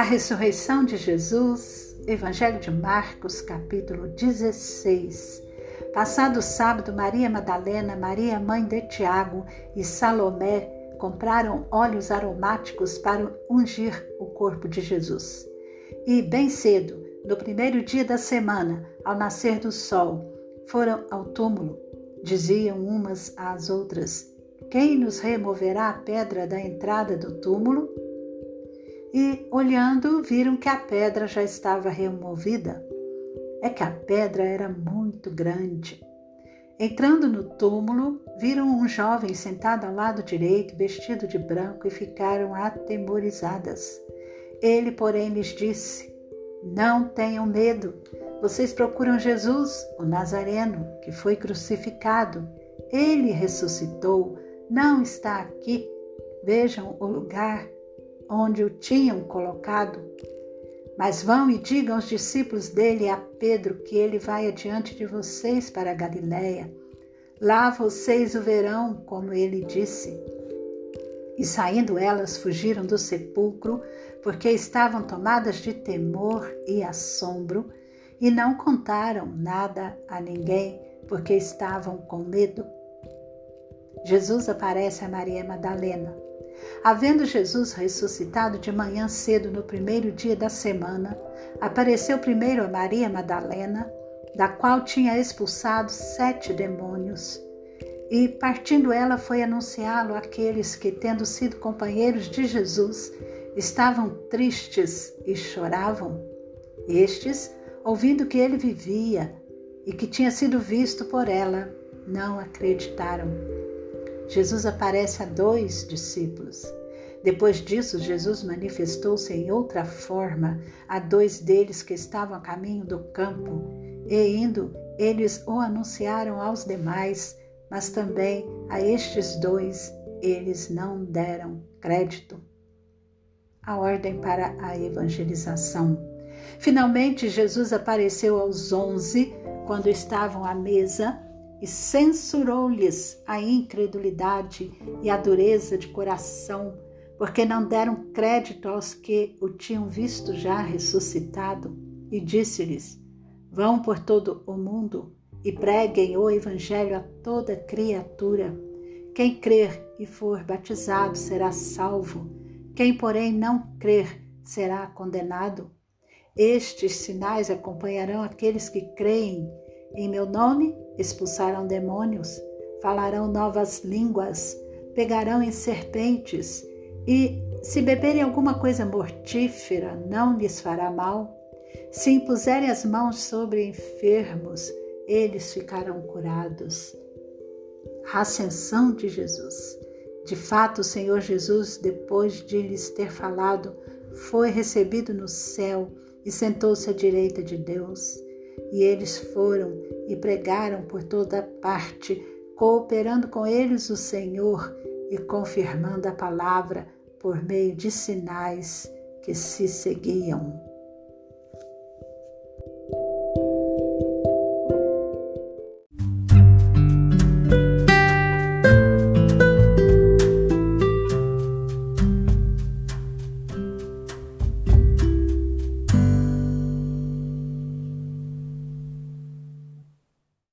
A ressurreição de Jesus, Evangelho de Marcos, capítulo 16. Passado sábado, Maria Madalena, Maria mãe de Tiago e Salomé compraram óleos aromáticos para ungir o corpo de Jesus. E bem cedo, no primeiro dia da semana, ao nascer do sol, foram ao túmulo. Diziam umas às outras: Quem nos removerá a pedra da entrada do túmulo? E, olhando, viram que a pedra já estava removida. É que a pedra era muito grande. Entrando no túmulo, viram um jovem sentado ao lado direito, vestido de branco, e ficaram atemorizadas. Ele, porém, lhes disse: Não tenham medo. Vocês procuram Jesus, o Nazareno, que foi crucificado. Ele ressuscitou, não está aqui. Vejam o lugar onde o tinham colocado. Mas vão e digam aos discípulos dele e a Pedro que ele vai adiante de vocês para a Galiléia. Lá vocês o verão, como ele disse. E saindo elas, fugiram do sepulcro, porque estavam tomadas de temor e assombro, e não contaram nada a ninguém, porque estavam com medo. Jesus aparece a Maria Madalena Havendo Jesus ressuscitado de manhã cedo no primeiro dia da semana, apareceu primeiro a Maria Madalena, da qual tinha expulsado sete demônios. E, partindo ela, foi anunciá-lo àqueles que, tendo sido companheiros de Jesus, estavam tristes e choravam. Estes, ouvindo que ele vivia e que tinha sido visto por ela, não acreditaram. Jesus aparece a dois discípulos. Depois disso, Jesus manifestou-se em outra forma a dois deles que estavam a caminho do campo, e indo, eles o anunciaram aos demais, mas também a estes dois eles não deram crédito. A ordem para a evangelização. Finalmente, Jesus apareceu aos onze quando estavam à mesa e censurou-lhes a incredulidade e a dureza de coração, porque não deram crédito aos que o tinham visto já ressuscitado, e disse-lhes: Vão por todo o mundo e preguem o Evangelho a toda criatura. Quem crer e for batizado será salvo, quem, porém, não crer será condenado. Estes sinais acompanharão aqueles que creem em meu nome expulsarão demônios, falarão novas línguas, pegarão em serpentes e, se beberem alguma coisa mortífera, não lhes fará mal. Se impuserem as mãos sobre enfermos, eles ficarão curados. A ascensão de Jesus. De fato, o Senhor Jesus, depois de lhes ter falado, foi recebido no céu e sentou-se à direita de Deus. E eles foram e pregaram por toda parte, cooperando com eles o Senhor e confirmando a palavra por meio de sinais que se seguiam.